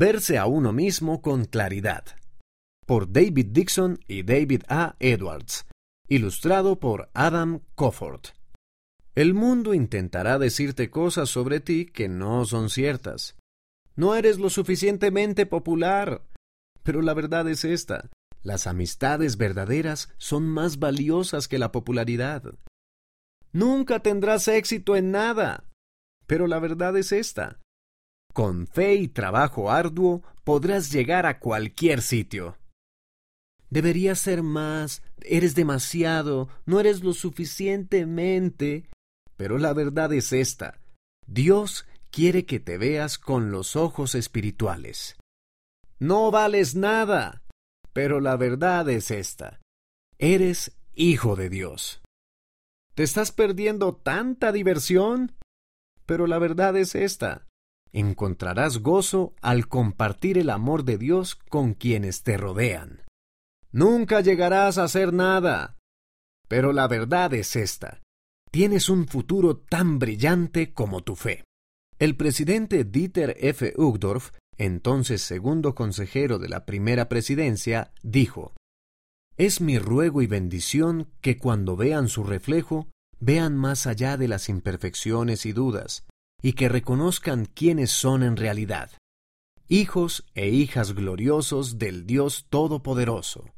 Verse a uno mismo con claridad. Por David Dixon y David A. Edwards. Ilustrado por Adam Cofford. El mundo intentará decirte cosas sobre ti que no son ciertas. No eres lo suficientemente popular. Pero la verdad es esta. Las amistades verdaderas son más valiosas que la popularidad. Nunca tendrás éxito en nada. Pero la verdad es esta. Con fe y trabajo arduo podrás llegar a cualquier sitio. Deberías ser más, eres demasiado, no eres lo suficientemente. Pero la verdad es esta. Dios quiere que te veas con los ojos espirituales. No vales nada. Pero la verdad es esta. Eres hijo de Dios. ¿Te estás perdiendo tanta diversión? Pero la verdad es esta encontrarás gozo al compartir el amor de Dios con quienes te rodean. Nunca llegarás a hacer nada. Pero la verdad es esta. Tienes un futuro tan brillante como tu fe. El presidente Dieter F. Uchtdorf, entonces segundo consejero de la primera presidencia, dijo, Es mi ruego y bendición que cuando vean su reflejo, vean más allá de las imperfecciones y dudas, y que reconozcan quiénes son en realidad, hijos e hijas gloriosos del Dios Todopoderoso.